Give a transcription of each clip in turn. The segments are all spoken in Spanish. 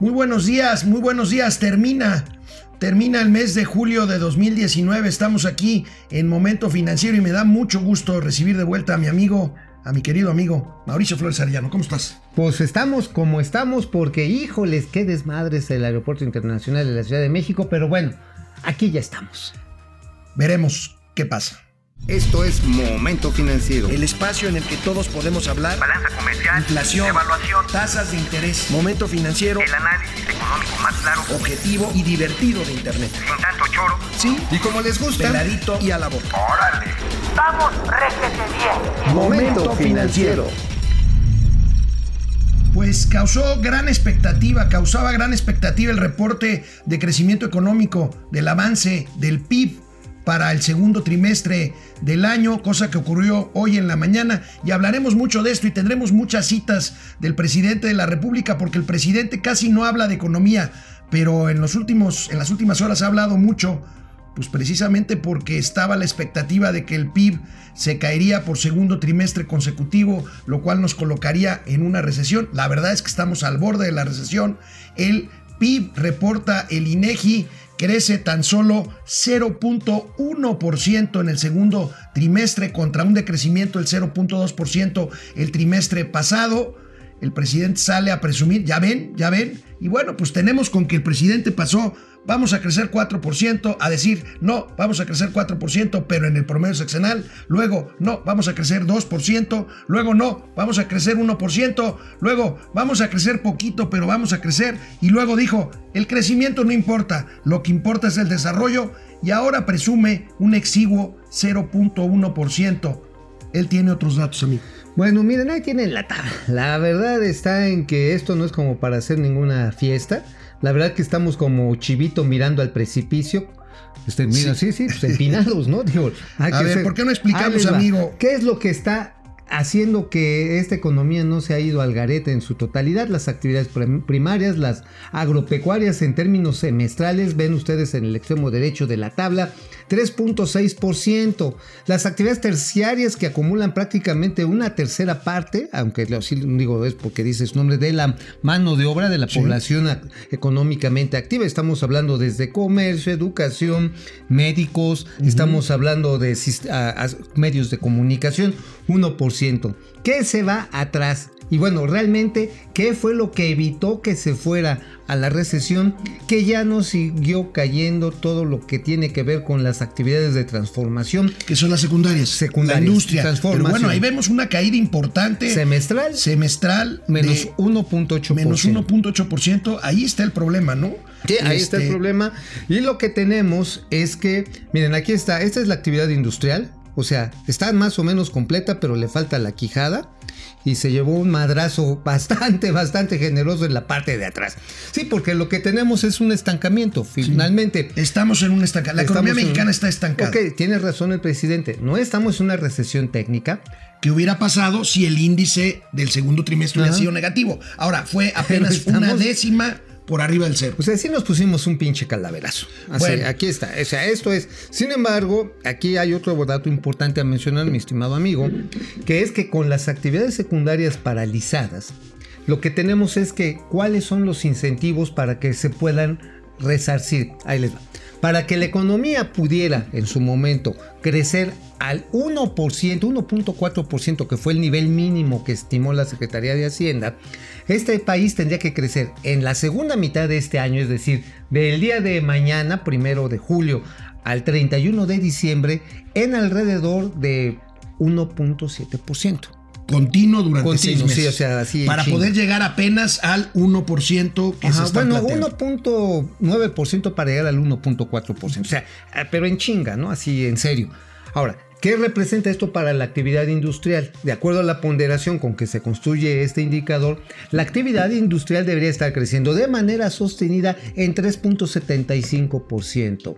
Muy buenos días, muy buenos días. Termina, termina el mes de julio de 2019. Estamos aquí en Momento Financiero y me da mucho gusto recibir de vuelta a mi amigo, a mi querido amigo Mauricio Flores Arellano. ¿Cómo estás? Pues estamos como estamos porque, híjoles, qué desmadres el Aeropuerto Internacional de la Ciudad de México, pero bueno, aquí ya estamos. Veremos qué pasa. Esto es Momento Financiero. El espacio en el que todos podemos hablar. Balanza comercial. Inflación. Evaluación. Tasas de interés. Momento Financiero. El análisis económico más claro. Objetivo y divertido de Internet. Sin tanto choro. Sí. Y como les gusta. Peladito y a la boca. ¡Órale! ¡Vamos, réjete bien! Momento Financiero. Pues causó gran expectativa, causaba gran expectativa el reporte de crecimiento económico del avance del PIB para el segundo trimestre del año, cosa que ocurrió hoy en la mañana. Y hablaremos mucho de esto y tendremos muchas citas del presidente de la República, porque el presidente casi no habla de economía, pero en, los últimos, en las últimas horas ha hablado mucho, pues precisamente porque estaba la expectativa de que el PIB se caería por segundo trimestre consecutivo, lo cual nos colocaría en una recesión. La verdad es que estamos al borde de la recesión. El PIB reporta el INEGI crece tan solo 0.1% en el segundo trimestre contra un decrecimiento del 0.2% el trimestre pasado. El presidente sale a presumir, ya ven, ya ven. Y bueno, pues tenemos con que el presidente pasó vamos a crecer 4%, a decir, no, vamos a crecer 4%, pero en el promedio sexenal, luego, no, vamos a crecer 2%, luego, no, vamos a crecer 1%, luego, vamos a crecer poquito, pero vamos a crecer, y luego dijo, el crecimiento no importa, lo que importa es el desarrollo, y ahora presume un exiguo 0.1%. Él tiene otros datos, amigo. Bueno, miren, ahí tienen la tabla. La verdad está en que esto no es como para hacer ninguna fiesta. La verdad que estamos como chivito mirando al precipicio. Este, mira, sí, sí, pues empinados, ¿no? Digo, hay a que ver, ser- ¿por qué no explicamos, amigo? ¿Qué es lo que está haciendo que esta economía no se ha ido al garete en su totalidad? Las actividades prim- primarias, las agropecuarias en términos semestrales, ven ustedes en el extremo derecho de la tabla, 3.6%. Las actividades terciarias que acumulan prácticamente una tercera parte, aunque lo digo es porque dice su nombre, de la mano de obra de la población ac- económicamente activa. Estamos hablando desde comercio, educación, médicos, estamos hablando de sis- a- a- medios de comunicación, 1%. ¿Qué se va atrás? Y bueno, realmente, ¿qué fue lo que evitó que se fuera a la recesión? Que ya no siguió cayendo todo lo que tiene que ver con las actividades de transformación Que son las secundarias. Secundarias, La industria. Pero transformación. bueno, ahí vemos una caída importante. semestral, semestral. menos de 1.8%. menos 1.8%. Ahí está el problema, ¿no? Sí, ahí está el Este, problema. Y lo que tenemos es que, miren, aquí está, esta es la actividad industrial. O sea, está más o menos completa, pero le falta la quijada. Y se llevó un madrazo bastante, bastante generoso en la parte de atrás. Sí, porque lo que tenemos es un estancamiento, finalmente. Estamos en un estancado. La economía Estamos mexicana está estancada. Ok, tiene razón el presidente. No estamos en una recesión técnica. ¿Qué hubiera pasado si el índice del segundo trimestre hubiera sido negativo? Ahora, fue apenas estamos- una décima por arriba del cero. O sea, sí nos pusimos un pinche calaverazo. Así, Bueno. aquí está. O sea, esto es. Sin embargo, aquí hay otro dato importante a mencionar, mi estimado amigo, que es que con las actividades secundarias paralizadas, lo que tenemos es que cuáles son los incentivos para que se puedan resarcir. Ahí les va. Para que la economía pudiera en su momento crecer al 1%, 1.4%, que fue el nivel mínimo que estimó la Secretaría de Hacienda, este país tendría que crecer en la segunda mitad de este año, es decir, del día de mañana, primero de julio, al 31 de diciembre, en alrededor de 1.7%. Continuo durante Continuo, seis meses. sí, o sea, así Para poder llegar apenas al 1% que se Ajá, está bueno, planteando. 1.9% para llegar al 1.4%. O sea, eh, pero en chinga, ¿no? Así en serio. Ahora, ¿qué representa esto para la actividad industrial? De acuerdo a la ponderación con que se construye este indicador, la actividad industrial debería estar creciendo de manera sostenida en 3.75%.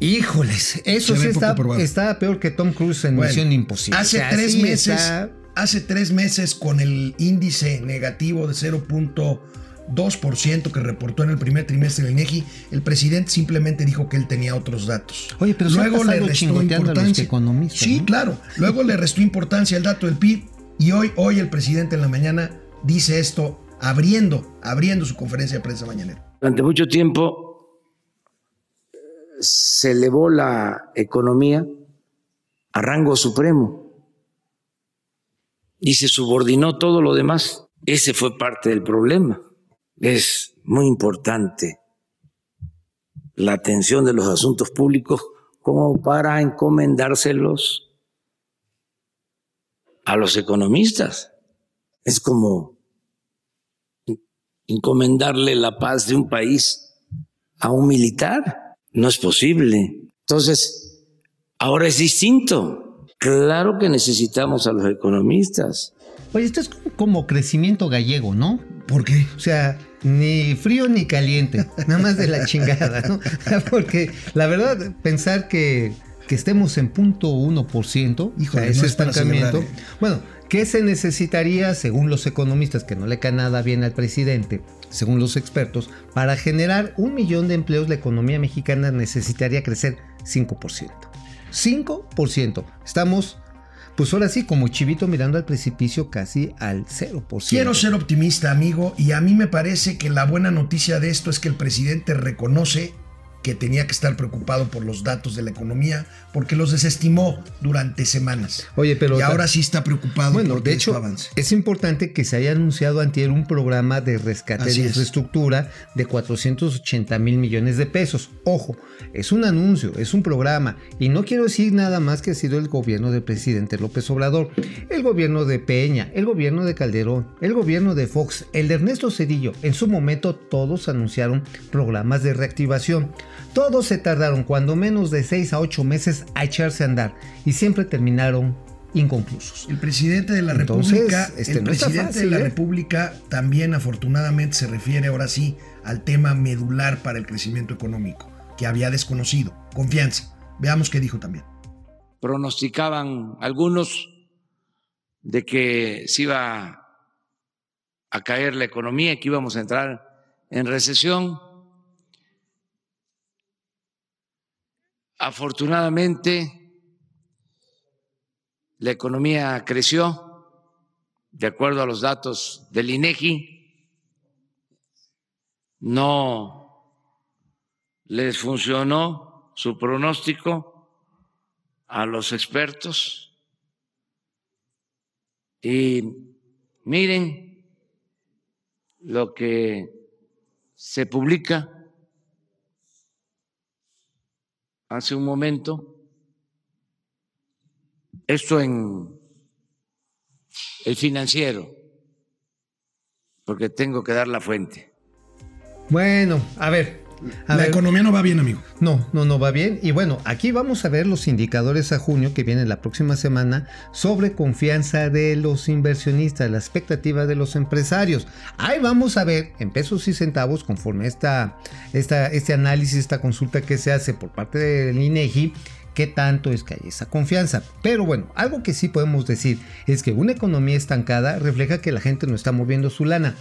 Híjoles, eso sí está, está peor que Tom Cruise en Bueno, Misión Imposible. Hace O sea, tres meses, está- hace tres meses con el índice negativo de 0.2% que reportó en el primer trimestre del INEGI, el presidente simplemente dijo que él tenía otros datos. Oye, pero se ha pasado chingoteando a los economistas, Sí, ¿no? claro. Luego le restó importancia al dato del PIB y hoy, hoy el presidente en la mañana dice esto abriendo, abriendo su conferencia de prensa mañanera. Durante mucho tiempo se elevó la economía a rango supremo y se subordinó todo lo demás. Ese fue parte del problema. Es muy importante la atención de los asuntos públicos como para encomendárselos a los economistas. Es como encomendarle la paz de un país a un militar. No es posible. Entonces, ahora es distinto. Claro que necesitamos a los economistas. Oye, esto es como crecimiento gallego, ¿no? ¿Por qué? O sea, ni frío ni caliente, nada más de la chingada, ¿no? Porque la verdad, pensar que, que estemos en punto 1%, Híjole, o sea, ese no es para estancamiento, celebrar, ¿eh? bueno, ¿qué se necesitaría, según los economistas, que no le cae nada bien al presidente, según los expertos, para generar un millón de empleos, la economía mexicana necesitaría crecer 5%. 5%. Estamos, pues ahora sí, como chivito mirando al precipicio casi al 0%. Quiero ser optimista, amigo, y a mí me parece que la buena noticia de esto es que el presidente reconoce que tenía que estar preocupado por los datos de la economía, porque los desestimó durante semanas. Oye, pero y ahora sí está preocupado Bueno, por de hecho, avance. es importante que se haya anunciado antier un programa de rescate Así de es. infraestructura de 480 mil millones de pesos. Ojo, es un anuncio, es un programa, y no quiero decir nada más que ha sido el gobierno del presidente López Obrador, el gobierno de Peña, el gobierno de Calderón, el gobierno de Fox, el de Ernesto Cedillo. En su momento todos anunciaron programas de reactivación. Todos se tardaron cuando menos de 6 a 8 meses a echarse a andar y siempre terminaron inconclusos. El presidente de la Entonces, República, este, el no presidente fácil, de la ¿eh? República también afortunadamente se refiere ahora sí al tema medular para el crecimiento económico, que había desconocido, confianza. Veamos qué dijo también. Pronosticaban algunos de que se iba a caer la economía, que íbamos a entrar en recesión. Afortunadamente, la economía creció, de acuerdo a los datos del INEGI. No les funcionó su pronóstico a los expertos. Y miren lo que se publica hace un momento, esto en el financiero, porque tengo que dar la fuente. Bueno, a ver. A la ver. economía no va bien, amigo. No, no, no va bien. Y bueno, aquí vamos a ver los indicadores a junio que vienen la próxima semana sobre confianza de los inversionistas, la expectativa de los empresarios. Ahí vamos a ver en pesos y centavos, conforme esta, esta, este análisis, esta consulta que se hace por parte del INEGI, qué tanto es que hay esa confianza. Pero bueno, algo que sí podemos decir es que una economía estancada refleja que la gente no está moviendo su lana.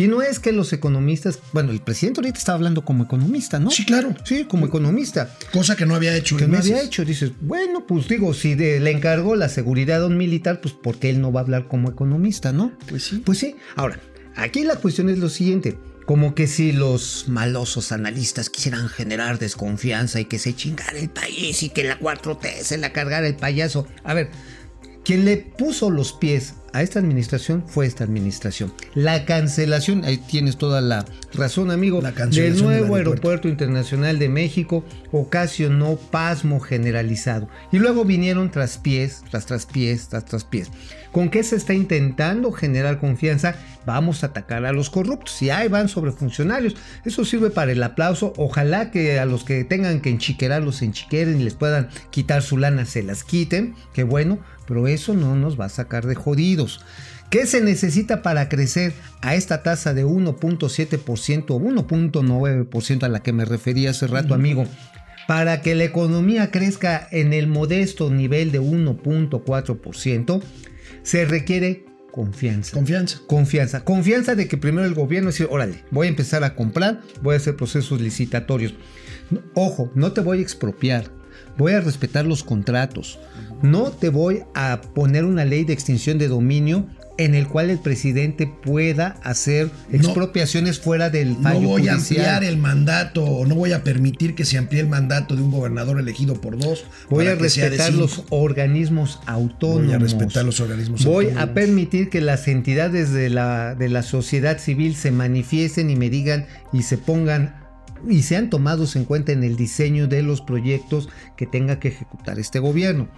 Y no es que los economistas, bueno, el presidente ahorita está hablando como economista, ¿no? Sí, claro. Sí, como economista. Cosa que no había hecho Que en no meses. había hecho. Dices, bueno, pues digo, si de- le encargó la seguridad a un militar, pues porque él no va a hablar como economista, ¿no? Pues sí. Pues sí. Ahora, aquí la cuestión es lo siguiente. Como que si los malosos analistas quisieran generar desconfianza y que se chingara el país y que la 4T se la cargara el payaso. A ver, quien le puso los pies a esta administración fue esta administración. La cancelación, ahí tienes toda la razón, amigo, La del cancelación del nuevo aeropuerto. aeropuerto Internacional de México ocasionó pasmo generalizado. Y luego vinieron traspiés, tras traspiés, tras traspiés. ¿Con qué se está intentando generar confianza? Vamos a atacar a los corruptos. Y ahí van sobre funcionarios. Eso sirve para el aplauso. Ojalá que a los que tengan que enchiquerar los enchiqueren y les puedan quitar su lana se las quiten. Qué bueno, pero eso no nos va a sacar de ¿Qué se necesita para crecer a esta tasa de 1.7% o 1.9% a la que me refería hace rato, amigo? Para que la economía crezca en el modesto nivel de 1.4%, se requiere confianza. Confianza. Confianza. Confianza de que primero el gobierno dice, órale, voy a empezar a comprar, voy a hacer procesos licitatorios. Ojo, no te voy a expropiar. Voy a respetar los contratos. No te voy a poner una ley de extinción de dominio en el cual el presidente pueda hacer expropiaciones fuera del fallo No voy a ampliar el mandato o no voy a permitir que se amplíe el mandato de un gobernador elegido por dos. Voy a respetar los organismos autónomos. Voy a respetar los organismos Voy autónomos. a permitir que las entidades de la, de la sociedad civil se manifiesten y me digan y se pongan y sean tomados en cuenta en el diseño de los proyectos que tenga que ejecutar este gobierno.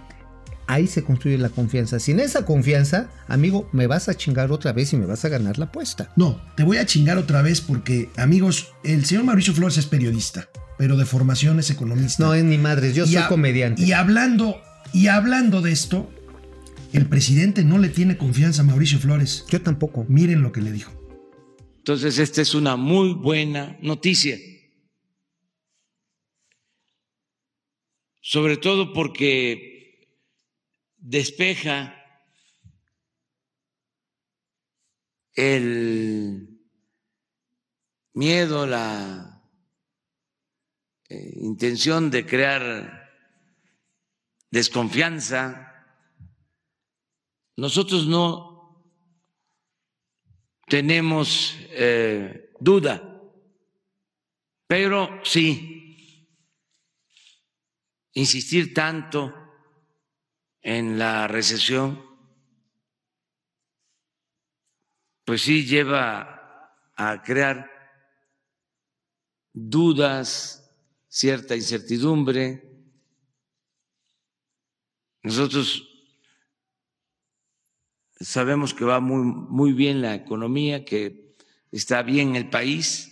Ahí se construye la confianza. Sin esa confianza, amigo, me vas a chingar otra vez y me vas a ganar la apuesta. No, te voy a chingar otra vez porque, amigos, el señor Mauricio Flores es periodista, pero de formación es economista. No es ni madres, yo Y soy a- comediante. Y hablando, y hablando de esto, el presidente no le tiene confianza a Mauricio Flores. Yo tampoco. Miren lo que le dijo. Entonces, esta es una muy buena noticia. Sobre todo porque despeja el miedo, la eh, intención de crear desconfianza. Nosotros no tenemos eh, duda, pero sí insistir tanto en la recesión, pues sí lleva a crear dudas, cierta incertidumbre. Nosotros sabemos que va muy, muy bien la economía, que está bien el país.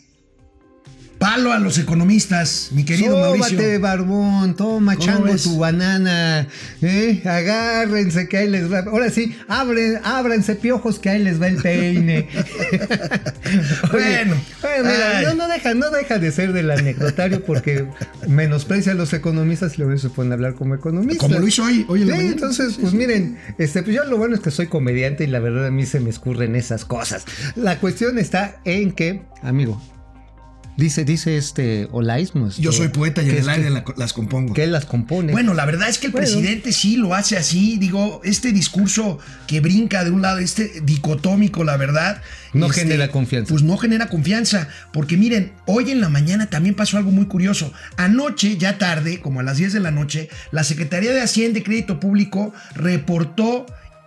Palo a los economistas, mi querido Sóbate, Mauricio. barbón, toma ¿Cómo chango ves? tu banana, ¿eh? agárrense que ahí les va. Ahora sí, abren, ábranse piojos que ahí les va el peine. Bueno, mira, no, no deja, no deja de ser del anecdotario porque menosprecia a los economistas y luego se pone a hablar como economista. Como lo hizo hoy, hoy en la Sí, mañana. entonces, pues miren, este, pues yo lo bueno es que soy comediante y la verdad a mí se me escurren esas cosas. La cuestión está en que, amigo, dice, dice este Olais, nuestro- Yo soy poeta y en el aire que- la- las compongo. que él las compone. Bueno, la verdad es que el Bueno. presidente sí lo hace así, digo, este discurso que brinca de un lado, este dicotómico, la verdad. No este, genera confianza. Pues no genera confianza, porque miren, hoy en la mañana también pasó algo muy curioso. Anoche, ya tarde, como a las 10 de la noche, la Secretaría de Hacienda y Crédito Público reportó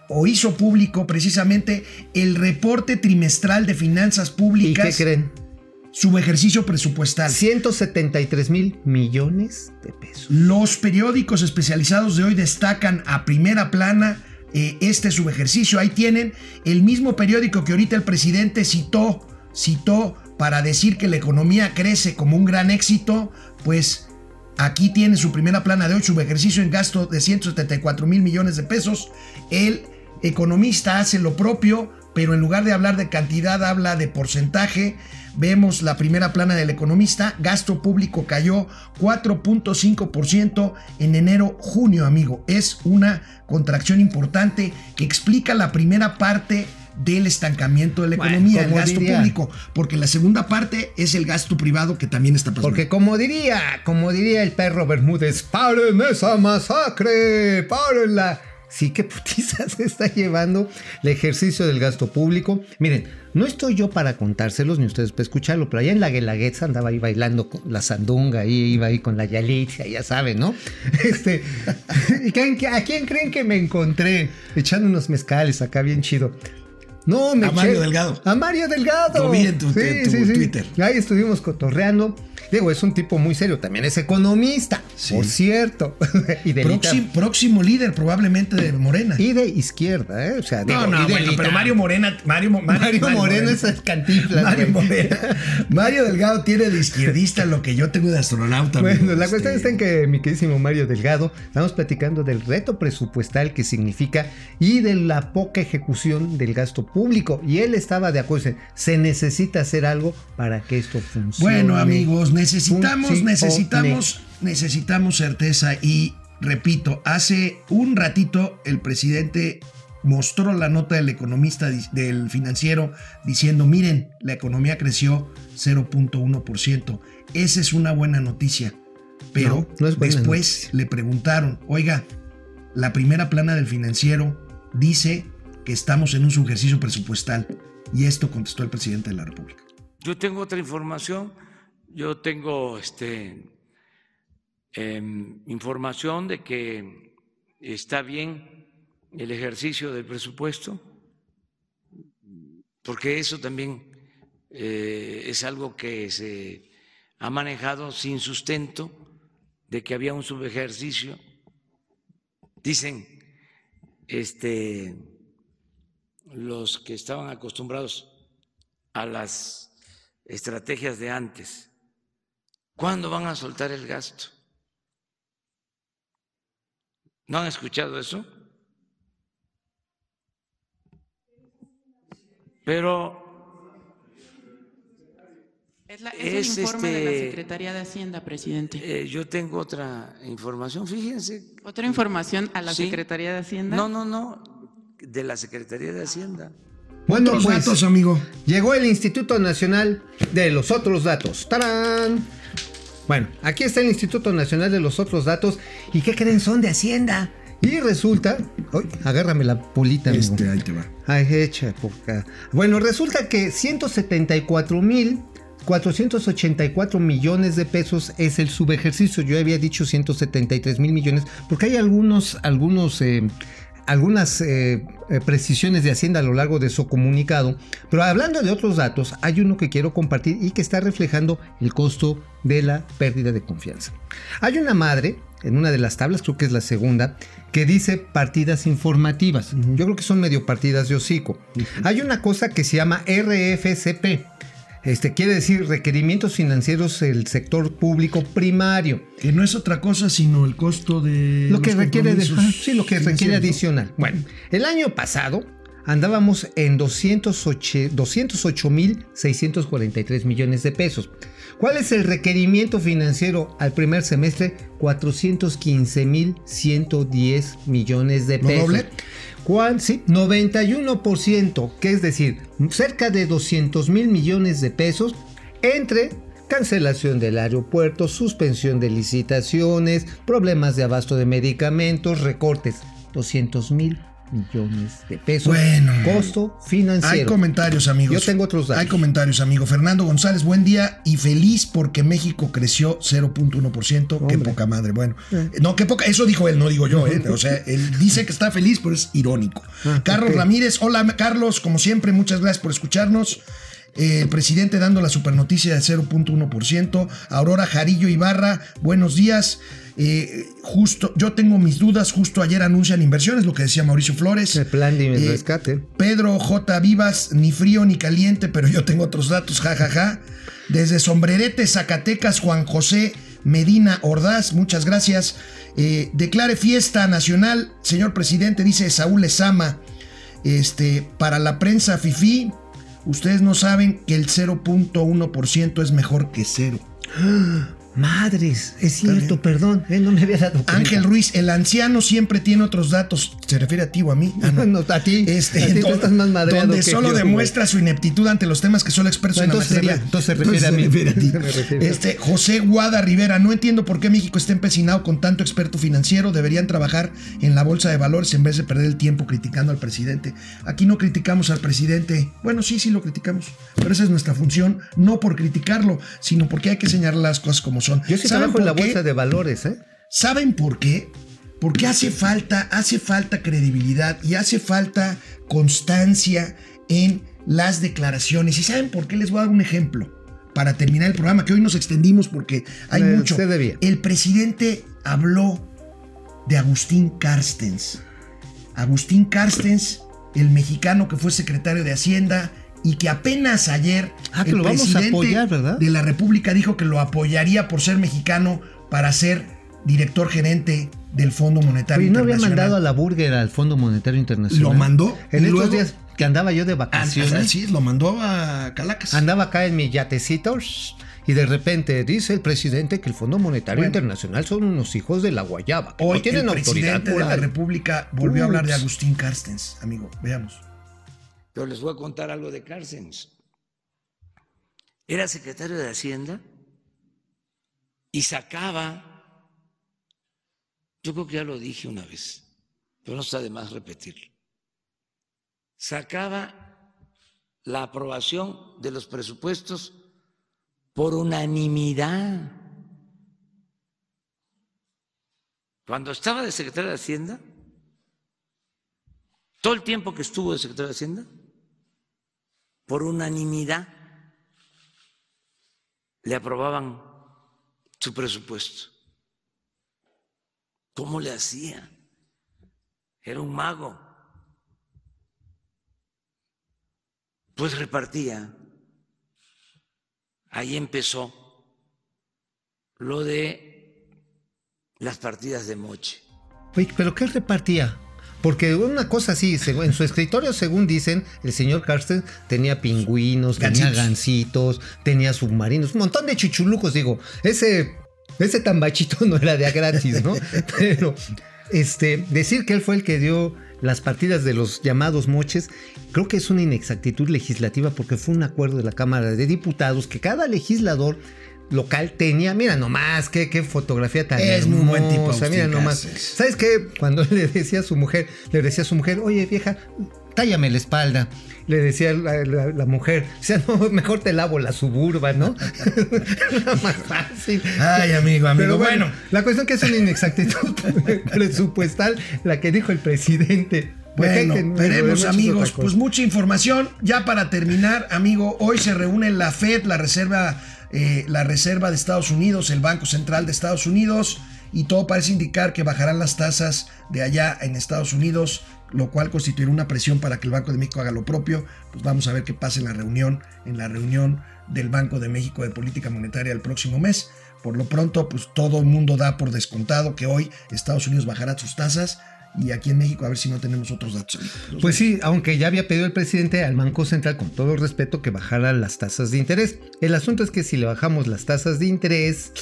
o hizo público precisamente el reporte trimestral de finanzas ¿Y públicas, qué creen? Su ejercicio presupuestal. 173 mil millones de pesos. Los periódicos especializados de hoy destacan a primera plana eh, este subejercicio. Ahí tienen el mismo periódico que ahorita el presidente citó, citó para decir que la economía crece como un gran éxito, pues aquí tiene su primera plana de hoy, subejercicio en gasto de 174 mil millones de pesos. El economista hace lo propio, pero en lugar de hablar de cantidad, habla de porcentaje. Vemos la primera plana del economista, gasto público cayó 4.5% en enero-junio, amigo. Es una contracción importante que explica la primera parte del estancamiento de la Bueno, economía, el gasto diría- público, porque la segunda parte es el gasto privado que también está pasando. Porque como diría, como diría el perro Bermúdez, ¡paren esa masacre! ¡Párenla! Sí, qué putiza se está llevando el ejercicio del gasto público. Miren, no estoy yo para contárselos ni ustedes para escucharlo, pero allá en la Guelaguetza andaba ahí bailando con la sandunga, ahí iba ahí con la Yalitza, ya saben, ¿no? Este, ¿y quién- ¿A quién creen que me encontré? Echando unos mezcales acá bien chido. No, me A Mario Delgado. A Mario Delgado. Lo vi en tu- en tu Twitter. Ahí estuvimos cotorreando. Digo, es un tipo muy serio, también es economista, Sí. por cierto. y, de Próximo, próximo líder probabmente de Morena. y de izquierda, ¿eh? O sea, digo, no, no, bueno, lita- pero Mario Morena, Mario, Mo- Mario, Moreno es cantinflas. Mario. Morena. Mario Delgado tiene de izquierdista lo que yo tengo de astronauta. Bueno, amigo. la Este, cuestión está en que mi queridísimo Mario Delgado, estamos platicando del reto presupuestal que significa y de la poca ejecución del gasto público. Y él estaba de acuerdo, se necesita hacer algo para que esto funcione. Bueno, amigos, necesitamos, necesitamos, necesitamos certeza. Y repito, hace un ratito el presidente mostró la nota del economista del financiero diciendo, miren, la economía creció 0.1%. Esa es una buena noticia. Pero No, no es buena después le preguntaron, oiga, la primera plana del financiero dice que estamos en un subejercicio presupuestal. Y esto contestó el presidente de la República. Yo tengo otra información. Yo tengo este, em, información de que está bien el ejercicio del presupuesto, porque eso también eh, es algo que se ha manejado sin sustento de que había un subejercicio. Dicen este, los que estaban acostumbrados a las estrategias de antes. ¿Cuándo van a soltar el gasto? ¿No han escuchado eso? Pero Es, la- es Es, el informe de la este, Secretaría de Hacienda, presidente. eh, yo tengo otra información, fíjense. Otra información a la Sí. Secretaría de Hacienda. No, no, no, de la Secretaría de Hacienda. Bueno, Otros pues datos, amigo. llegó el Instituto Nacional de los Otros Datos. ¡Tarán! Bueno, aquí está el Instituto Nacional de los Otros Datos. ¿Y qué creen? Son de Hacienda. Y resulta. Uy, agárrame la pulita, amigo. Este, ahí te va. Ay, hecha poca. Bueno, resulta que 174 mil 484 millones de pesos es el subejercicio. Yo había dicho 173 mil millones, porque hay algunos, algunos, eh, algunas eh, eh, precisiones de Hacienda a lo largo de su comunicado. Pero hablando de otros datos, hay uno que quiero compartir y que está reflejando el costo de la pérdida de confianza. Hay una madre en una de las tablas, creo que es la segunda, que dice partidas informativas. Yo creo que son medio partidas de hocico. Hay una cosa que se llama RFCP. Este quiere decir requerimientos financieros del sector público primario. Que no es otra cosa sino el costo de. Lo que requiere de, sí, lo que requiere adicional. Bueno, el año pasado andábamos en 208 mil 643 millones de pesos. ¿Cuál es el requerimiento financiero al primer semestre? 415 mil 110 millones de ¿Lo pesos. doble? ¿Cuál? Sí, 91%, que es decir, cerca de 200 mil millones de pesos entre cancelación del aeropuerto, suspensión de licitaciones, problemas de abasto de medicamentos, recortes. 200 mil millones de pesos. Bueno. Costo financiero. Hay comentarios, amigos. Yo tengo otros datos. Hay comentarios, amigo. Fernando González, buen día y feliz porque México creció 0.1%. Qué poca madre. Bueno, no, qué poca. Eso dijo él, no digo yo. ¿eh? O sea, él dice que está feliz, pero es irónico. Carlos ok. Ramírez, hola, Carlos. Como siempre, muchas gracias por escucharnos. Eh, el presidente dando la supernoticia de 0.1%. Aurora Jarillo Ibarra, buenos días. Eh, justo, yo tengo mis dudas. Justo ayer anuncian inversiones, lo que decía Mauricio Flores. El plan de Eh, rescate. Pedro J. Vivas, ni frío ni caliente, pero yo tengo otros datos, jajaja. Desde Sombrerete, Zacatecas, Juan José Medina Ordaz, muchas gracias. Eh, declare fiesta nacional, señor presidente, dice Saúl Ezama. Este, para la prensa FIFI, ustedes no saben que el 0.1% es mejor que cero. Madres, es cierto, perdón, eh, no me había dado cuenta. Ángel Ruiz, el anciano siempre tiene otros datos. ¿Se refiere a ti o a mí? Ah, no. No, a ti, Este, a ti tú do- estás más madreado donde que solo yo, demuestra su ineptitud ante los temas que solo expertos No, en la materia. entonces se refiere a mí. refiere a ti. Se me refiere. Este, José Guada Rivera, no entiendo por qué México está empecinado con tanto experto financiero. Deberían trabajar en la bolsa de valores en vez de perder el tiempo criticando al presidente. Aquí no criticamos al presidente. Bueno, sí, sí lo criticamos. Pero esa es nuestra función, no por criticarlo, sino porque hay que señalar las cosas como son. Yo sí ¿Saben trabajo en la por qué? bolsa de valores, ¿eh? ¿Saben por qué? Porque hace falta, hace falta credibilidad y hace falta constancia en las declaraciones. ¿Y saben por qué? Les voy a dar un ejemplo para terminar el programa, que hoy nos extendimos porque hay mucho. El presidente habló de Agustín Carstens. Agustín Carstens, el mexicano que fue secretario de Hacienda y que apenas ayer Ah, que el lo vamos a presidente apoyar, ¿verdad? de la República dijo que lo apoyaría por ser mexicano para ser director gerente del Fondo Monetario Oye, ¿no había mandado a la burger al Fondo Monetario Internacional? ¿Lo mandó? En estos luego- días que andaba yo de Ah, vacaciones, sí, lo mandó a Calacas. andaba acá en mi yatecito y de repente dice el presidente que el Fondo Monetario Bueno. Internacional son unos hijos de la guayaba. Hoy no tienen el autoridad presidente de la. República volvió a hablar de. Agustín Carstens, amigo. Veamos. Pero les voy a contar algo de Carstens. Era secretario de Hacienda y sacaba, yo creo que ya lo dije una vez, pero no está de más repetirlo. sacaba la aprobación de los presupuestos por unanimidad. Cuando estaba de secretario de Hacienda, todo el tiempo que estuvo de secretario de Hacienda, por unanimidad le aprobaban su presupuesto. ¿Cómo le hacía? Era un mago. Pues repartía. Ahí empezó lo de las partidas de moche. ¿pero qué repartía? Porque una cosa así, en su escritorio, según dicen, el señor Carsten tenía pingüinos, tenía gancitos, tenía submarinos, un montón de chuchulucos, digo. Ese, ese tambachito no era de a gratis, ¿no? Pero este, decir que él fue el que dio las partidas de los llamados moches, creo que es una inexactitud legislativa porque fue un acuerdo de la Cámara de Diputados que cada legislador local tenía, mira nomás, qué, qué fotografía tan Es muy buen tipo, hermosa, mira Agustín nomás. Cáceres. ¿Sabes qué? Cuando le decía a su mujer, le decía a su mujer, oye vieja, tállame la espalda. Le decía la, la- la mujer, o sea, no, mejor te lavo la suburba, ¿no? Era más fácil. Ay, amigo, amigo. Pero bueno, bueno, la cuestión que es una inexactitud presupuestal la que dijo el presidente. Bueno, Dejen- veremos amigos, pues mucha información. Ya para terminar, amigo, hoy se reúne la Fed, la Reserva, eh, la Reserva de Estados Unidos, el Banco Central de Estados Unidos, y todo parece indicar que bajarán las tasas de allá en Estados Unidos, lo cual constituirá una presión para que el Banco de México haga lo propio. Pues vamos a ver qué pasa en la reunión, en la reunión del Banco de México de Política Monetaria el próximo mes. Por lo pronto, pues todo el mundo da por descontado que hoy Estados Unidos bajará sus tasas. Y aquí en México a ver si no tenemos otros datos. Pues sí, aunque ya había pedido el presidente al Banco Central, con todo el respeto, que bajara las tasas de interés. El asunto es que si le bajamos las tasas de interés,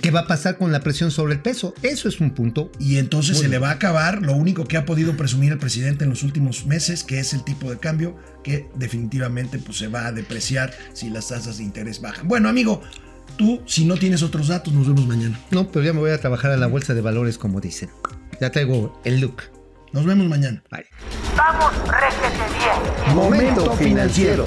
¿qué va a pasar con la presión sobre el peso? Eso es un punto. Y entonces se le va a acabar lo único que ha podido presumir el presidente en los últimos meses, que es el tipo de cambio, que definitivamente pues, se va a depreciar si las tasas de interés bajan. Bueno, amigo, tú, si no tienes otros datos, nos vemos mañana. No, pero ya me voy a trabajar a la bolsa de valores, como dicen. Ya traigo el look. Nos vemos mañana. Bye. Vamos, réjete bien. Momento financiero.